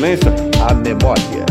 Excelência, a memória.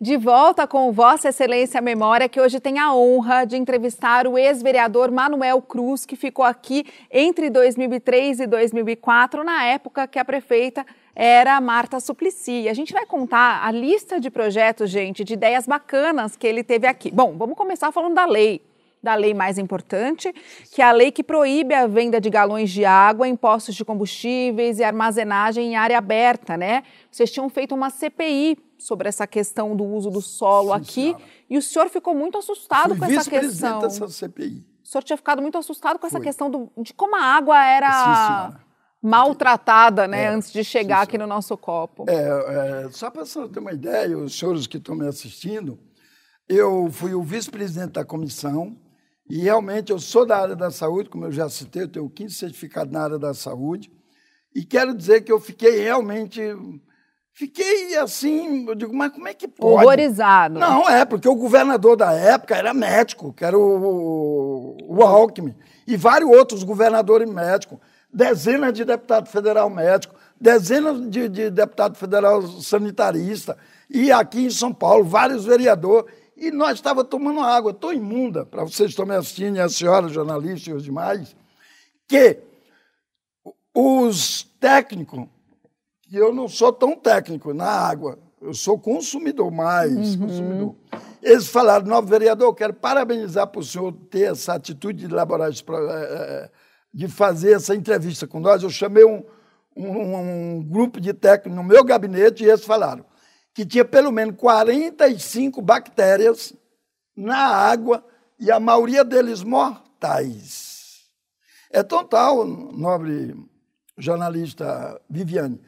De volta com Vossa Excelência Memória, que hoje tem a honra de entrevistar o ex-vereador Manuel Cruz, que ficou aqui entre 2003 e 2004, na época que a prefeita era Marta Suplicy. A gente vai contar a lista de projetos, gente, de ideias bacanas que ele teve aqui. Bom, vamos começar falando da lei da lei mais importante, que é a lei que proíbe a venda de galões de água em postos de combustíveis e armazenagem em área aberta, né? Vocês tinham feito uma CPI sobre essa questão do uso do solo Sim, aqui senhora. e o senhor ficou muito assustado Fui com essa questão. dessa CPI. O senhor tinha ficado muito assustado com essa questão do, de como a água era Sim, maltratada, né, é, antes de chegar aqui no nosso copo. É, é só para você ter uma ideia, os senhores que estão me assistindo, eu fui o vice-presidente da comissão e realmente eu sou da área da saúde, como eu já citei, eu tenho 15 certificados na área da saúde. E quero dizer que eu fiquei realmente. Fiquei assim, eu digo, mas como é que pode? Horrorizado. Não, é, porque o governador da época era médico, que era o, o Alckmin, e vários outros governadores médicos, dezenas de deputados federal médico, dezenas de, de deputados federal sanitarista, e aqui em São Paulo, vários vereadores e nós estávamos tomando água. Estou imunda, para vocês estão me assistindo, e a senhora, jornalista e os demais, que os técnicos, que eu não sou tão técnico na água, eu sou consumidor mais, uhum. consumidor. Eles falaram, novo vereador, quero parabenizar por o senhor ter essa atitude de elaborar, esse, eh, eh, de fazer essa entrevista com nós. Eu chamei um, um, um grupo de técnicos no meu gabinete e eles falaram, que tinha pelo menos 45 bactérias na água e a maioria deles mortais. É tão tal, nobre jornalista Viviane,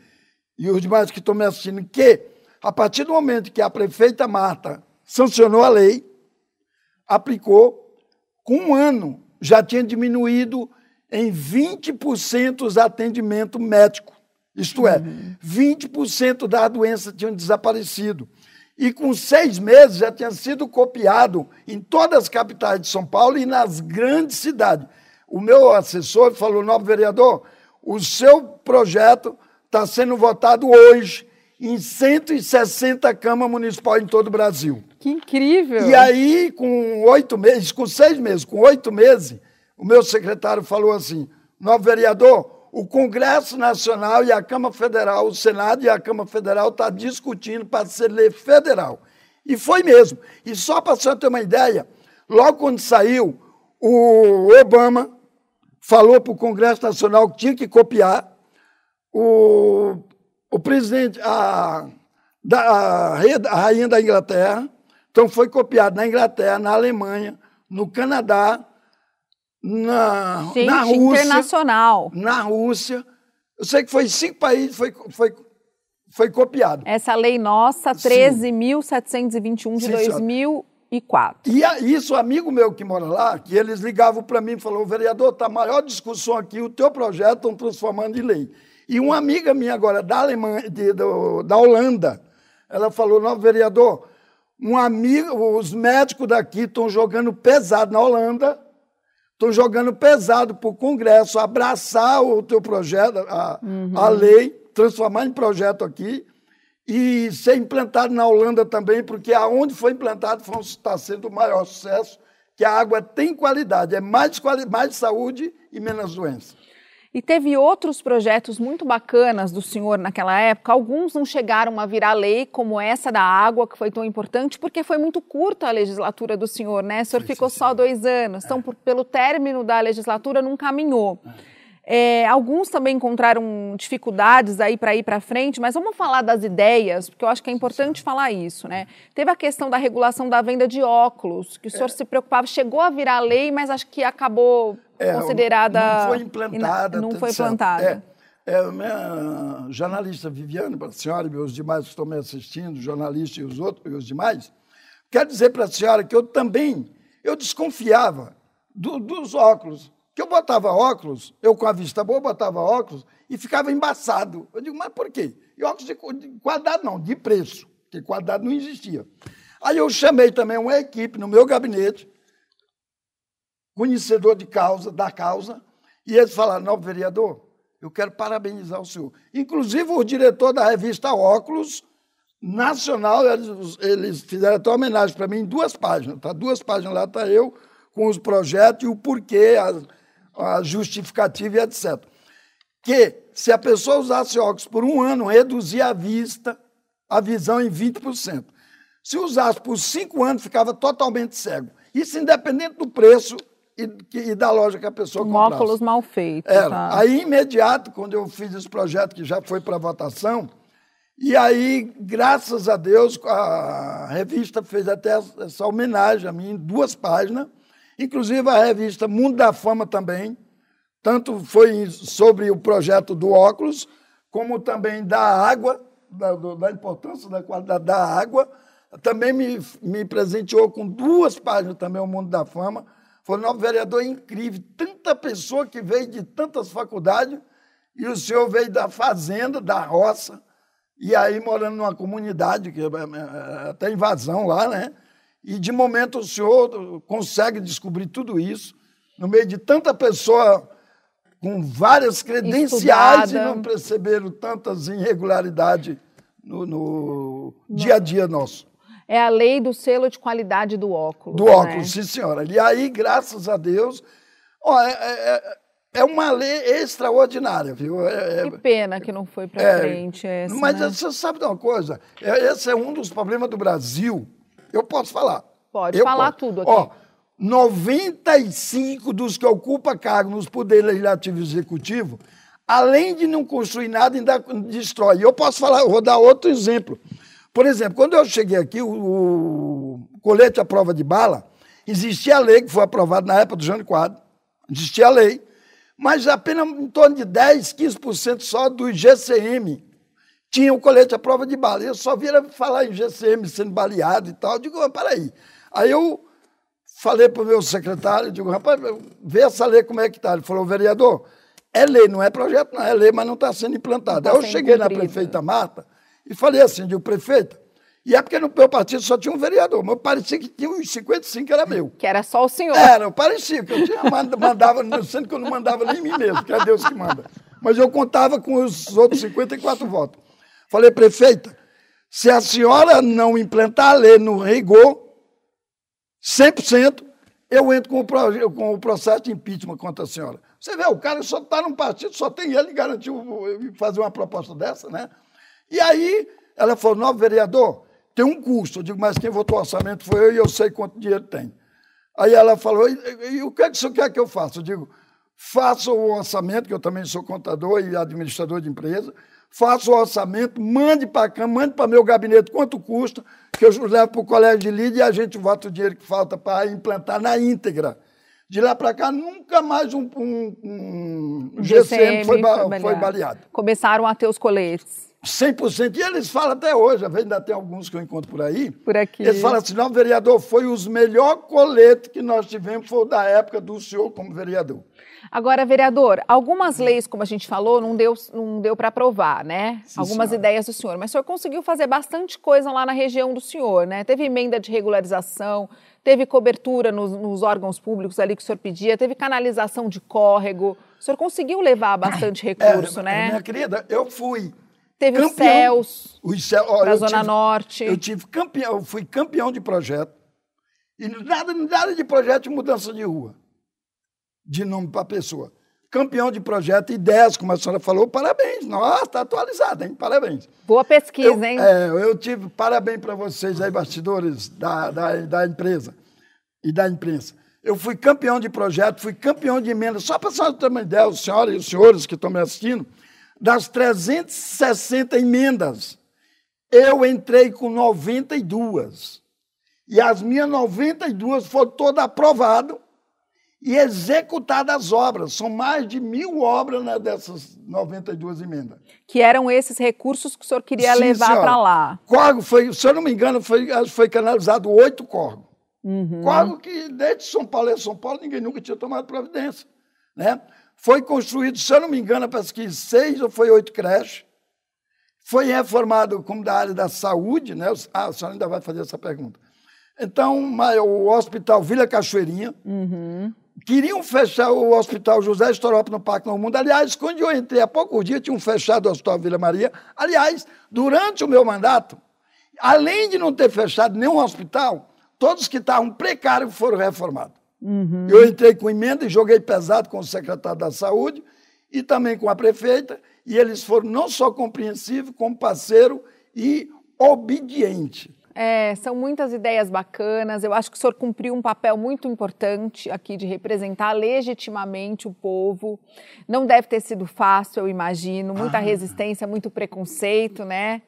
e os demais que estão me assistindo, que a partir do momento que a prefeita Marta sancionou a lei, aplicou, com um ano já tinha diminuído em 20% os atendimentos médicos. Isto é, uhum. 20% da doença tinham desaparecido. E com seis meses já tinha sido copiado em todas as capitais de São Paulo e nas grandes cidades. O meu assessor falou: novo vereador, o seu projeto está sendo votado hoje em 160 câmaras municipais em todo o Brasil. Que incrível! E aí, com oito meses, com seis meses, com oito meses, o meu secretário falou assim: novo vereador, o Congresso Nacional e a Câmara Federal, o Senado e a Câmara Federal estão tá discutindo para ser lei federal. E foi mesmo. E só para você ter uma ideia, logo quando saiu, o Obama falou para o Congresso Nacional que tinha que copiar. O, o presidente, a, da, a rainha da Inglaterra, então foi copiado na Inglaterra, na Alemanha, no Canadá, na, Gente, na Rússia. internacional. Na Rússia. Eu sei que foi cinco países, foi, foi, foi copiado. Essa lei nossa, 13.721 de Sim, 2004. E a, isso, amigo meu que mora lá, que eles ligavam para mim e falaram, vereador, está a maior discussão aqui, o teu projeto estão transformando em lei. E uma amiga minha agora, da Alemanha, de, do, da Holanda, ela falou, não, vereador, um amigo, os médicos daqui estão jogando pesado na Holanda, estão jogando pesado para o Congresso abraçar o teu projeto, a, uhum. a lei, transformar em projeto aqui e ser implantado na Holanda também, porque aonde foi implantado está sendo o maior sucesso, que a água tem qualidade, é mais, quali mais saúde e menos doença. E teve outros projetos muito bacanas do senhor naquela época. Alguns não chegaram a virar lei, como essa da água, que foi tão importante, porque foi muito curta a legislatura do senhor, né? O senhor ficou só dois anos. Então, é. por, pelo término da legislatura, não caminhou. É, alguns também encontraram dificuldades aí para ir para frente, mas vamos falar das ideias, porque eu acho que é importante falar isso, né? Teve a questão da regulação da venda de óculos, que o senhor é. se preocupava, chegou a virar lei, mas acho que acabou é, considerada. Não foi implantada. Não foi implantada. É, é, minha jornalista Viviane, para a senhora e os demais que estão me assistindo, jornalista e os outros e os demais, quero dizer para a senhora que eu também eu desconfiava do, dos óculos. Que eu botava óculos, eu com a vista boa botava óculos e ficava embaçado. Eu digo, mas por quê? E óculos de quadrado não, de preço, porque quadrado não existia. Aí eu chamei também uma equipe no meu gabinete, conhecedor de causa, da causa, e eles falaram, não, vereador, Eu quero parabenizar o senhor. Inclusive, o diretor da revista Óculos Nacional, eles, eles fizeram até homenagem para mim em duas páginas. Tá? Duas páginas lá está eu com os projetos e o porquê, a, a justificativa e etc. Que se a pessoa usasse óculos por um ano, reduzia a vista, a visão em 20%. Se usasse por cinco anos, ficava totalmente cego. Isso independente do preço e, e da loja que a pessoa um comprasse. óculos mal feito. Era. Tá? Aí, imediato, quando eu fiz esse projeto, que já foi para votação, e aí, graças a Deus, a revista fez até essa homenagem a mim, em duas páginas, inclusive a revista Mundo da Fama também, tanto foi sobre o projeto do óculos, como também da água, da, da importância da qualidade da água, também me, me presenteou com duas páginas também o Mundo da Fama. Foi um vereador incrível, tanta pessoa que veio de tantas faculdades, e o senhor veio da fazenda, da roça, e aí morando numa comunidade, que é, é, é até invasão lá, né? E de momento o senhor consegue descobrir tudo isso, no meio de tanta pessoa com várias credenciais Estudada. e não perceberam tantas irregularidades no, no dia a dia nosso. É a lei do selo de qualidade do óculos. Do óculos, né? sim, senhora. E aí, graças a Deus, ó, é, é, é uma lei extraordinária, viu? É, é que pena que não foi para é, frente. Essa, mas né? você sabe de uma coisa? É, esse é um dos problemas do Brasil. Eu posso falar. Pode falar posso. tudo aqui. Ó, 95 dos que ocupam cargo nos poderes legislativo e executivo, além de não construir nada, ainda destrói. Eu posso falar, vou dar outro exemplo. Por exemplo, quando eu cheguei aqui, o, o colete à prova de bala, existia a lei que foi aprovada na época do Jânio Quadro, existia a lei, mas apenas em torno de 10, 15% só do GCM tinha o colete à prova de bala. Eu só via falar em GCM sendo baleado e tal. Eu digo, peraí. Aí eu falei para o meu secretário, digo, rapaz, vê essa lei como é que está. Ele falou, vereador, é lei, não é projeto, não, é lei, mas não está sendo implantada. Tá Aí eu cheguei cumprido. na prefeita Marta e falei assim, digo, prefeita, e é porque no meu partido só tinha um vereador, mas parecia que tinha uns 55 que era meu. Que era só o senhor. Era, parecia, que eu tinha, mandava, sendo que eu não mandava nem mim mesmo, que é Deus que manda. Mas eu contava com os outros 54 votos. Falei, prefeita, se a senhora não implantar a lei no rigor, 100%, eu entro com o, com o processo de impeachment contra a senhora. Você vê, o cara só está num partido, só tem ele garantiu fazer uma proposta dessa, né? E aí ela falou, novo vereador, tem um custo. Eu digo, mas quem votou o orçamento foi eu e eu sei quanto dinheiro tem. Aí ela falou, e, e o que, é que o senhor quer que eu faça? Eu digo, faça o orçamento, que eu também sou contador e administrador de empresa, faça o orçamento, mande para cá, mande para meu gabinete quanto custa, que eu levo para o colégio de líder e a gente vota o dinheiro que falta para implantar na íntegra. De lá para cá, nunca mais um, um, um GCM, GCM foi, foi, foi baleado. Começaram a ter os coletes. 100%. E eles falam até hoje, ainda tem alguns que eu encontro por aí. Por aqui. Eles falam assim: não, vereador, foi os melhores coletes que nós tivemos, foi da época do senhor como vereador. Agora, vereador, algumas leis, como a gente falou, não deu, não deu para aprovar, né? Sim, algumas senhora. ideias do senhor. Mas o senhor conseguiu fazer bastante coisa lá na região do senhor, né? Teve emenda de regularização, teve cobertura nos, nos órgãos públicos ali que o senhor pedia, teve canalização de córrego. O senhor conseguiu levar bastante é, recurso, é, né? Minha querida, eu fui Teve campeão, os céus para a Zona tive, Norte. Eu tive campeão, eu fui campeão de projeto. E nada, nada de projeto de mudança de rua. De nome para a pessoa. Campeão de projeto, ideias, como a senhora falou, parabéns. Nossa, está atualizado, hein? Parabéns. Boa pesquisa, eu, hein? É, eu tive parabéns para vocês aí, bastidores da, da, da empresa e da imprensa. Eu fui campeão de projeto, fui campeão de emenda. Só para a senhora ter uma ideia, os senhores e os senhores que estão me assistindo, das 360 emendas, eu entrei com 92. E as minhas 92 foram todas aprovadas e executadas as obras. São mais de mil obras né, dessas 92 emendas. Que eram esses recursos que o senhor queria Sim, levar para lá. Corgo foi, se eu não me engano, foi, foi canalizado oito corgos. Uhum. Corgo que desde São Paulo e São Paulo ninguém nunca tinha tomado providência. Né? Foi construído, se eu não me engano, parece que seis ou foi oito creches. Foi reformado como da área da saúde, né? Ah, a senhora ainda vai fazer essa pergunta. Então, o Hospital Vila Cachoeirinha, uhum. Queriam fechar o Hospital José Estorópolis no Parque Novo Mundo. Aliás, quando eu entrei há poucos dias, tinham fechado o Hospital Vila Maria. Aliás, durante o meu mandato, além de não ter fechado nenhum hospital, todos que estavam precários foram reformados. Uhum. Eu entrei com emenda e joguei pesado com o secretário da Saúde e também com a prefeita, e eles foram não só compreensivos, como parceiro e obediente. É, são muitas ideias bacanas. Eu acho que o senhor cumpriu um papel muito importante aqui de representar legitimamente o povo. Não deve ter sido fácil, eu imagino. Muita ah. resistência, muito preconceito, né?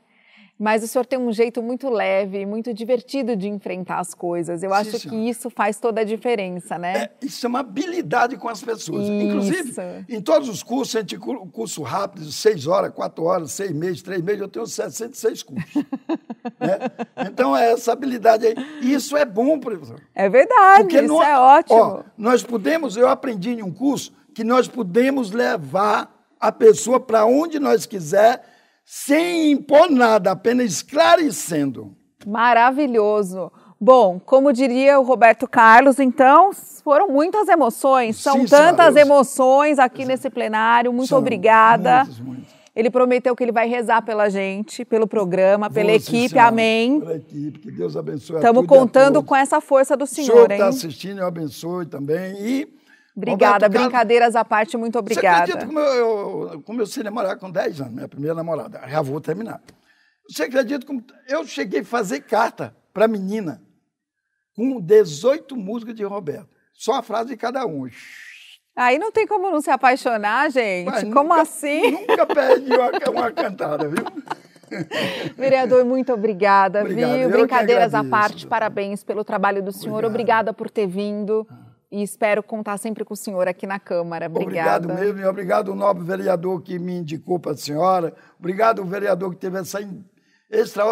Mas o senhor tem um jeito muito leve, muito divertido de enfrentar as coisas. Eu acho Sim, que isso faz toda a diferença, né? É, isso é uma habilidade com as pessoas. Isso. Inclusive, em todos os cursos, a gente curso rápido, seis horas, quatro horas, seis meses, três meses, eu tenho 66 cursos. né? Então, é essa habilidade aí. Isso é bom, professor. É verdade, Porque isso é ótimo. Ó, nós podemos, eu aprendi em um curso que nós podemos levar a pessoa para onde nós quiser sem impor nada, apenas esclarecendo. Maravilhoso. Bom, como diria o Roberto Carlos, então, foram muitas emoções. São Sim, tantas emoções aqui nesse plenário. Muito São obrigada. Muitos, muitos. Ele prometeu que ele vai rezar pela gente, pelo programa, Vou, pela equipe. Senhora, Amém. Pela equipe, que Deus abençoe. Estamos contando com essa força do Senhor, o senhor está assistindo, eu abençoe também. E Obrigada, Roberto brincadeiras à parte, muito obrigada. Você acredita como eu, eu comecei a namorar com 10 anos, minha primeira namorada, já vou terminar. Você acredita como eu cheguei a fazer carta para menina com 18 músicas de Roberto, só a frase de cada um. Aí não tem como não se apaixonar, gente. Mas como nunca, assim? Nunca perde uma, uma cantada, viu? Vereador, muito obrigada, Obrigado. viu? Brincadeiras à parte, parabéns pelo trabalho do senhor. Obrigado. Obrigada por ter vindo. E espero contar sempre com o senhor aqui na Câmara. Obrigada. Obrigado mesmo, e obrigado ao nobre vereador que me indicou para a senhora, obrigado ao vereador que teve essa extra,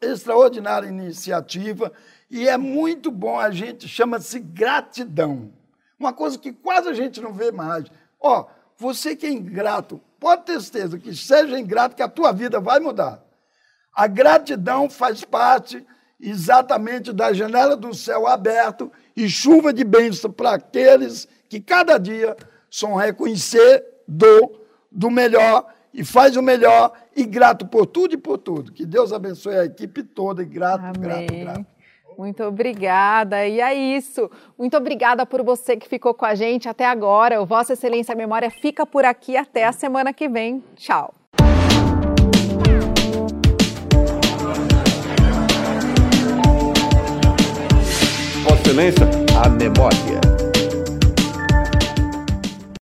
extraordinária iniciativa, e é muito bom, a gente chama-se gratidão, uma coisa que quase a gente não vê mais. Ó, você que é ingrato, pode ter certeza que seja ingrato, que a tua vida vai mudar. A gratidão faz parte exatamente da janela do céu aberto e chuva de bênção para aqueles que cada dia são reconhecer do, do melhor e faz o melhor e grato por tudo e por tudo. Que Deus abençoe a equipe toda e grato, Amém. grato, grato. Muito obrigada. E é isso. Muito obrigada por você que ficou com a gente até agora. O Vossa Excelência Memória fica por aqui até a semana que vem. Tchau. Excelência, a memória.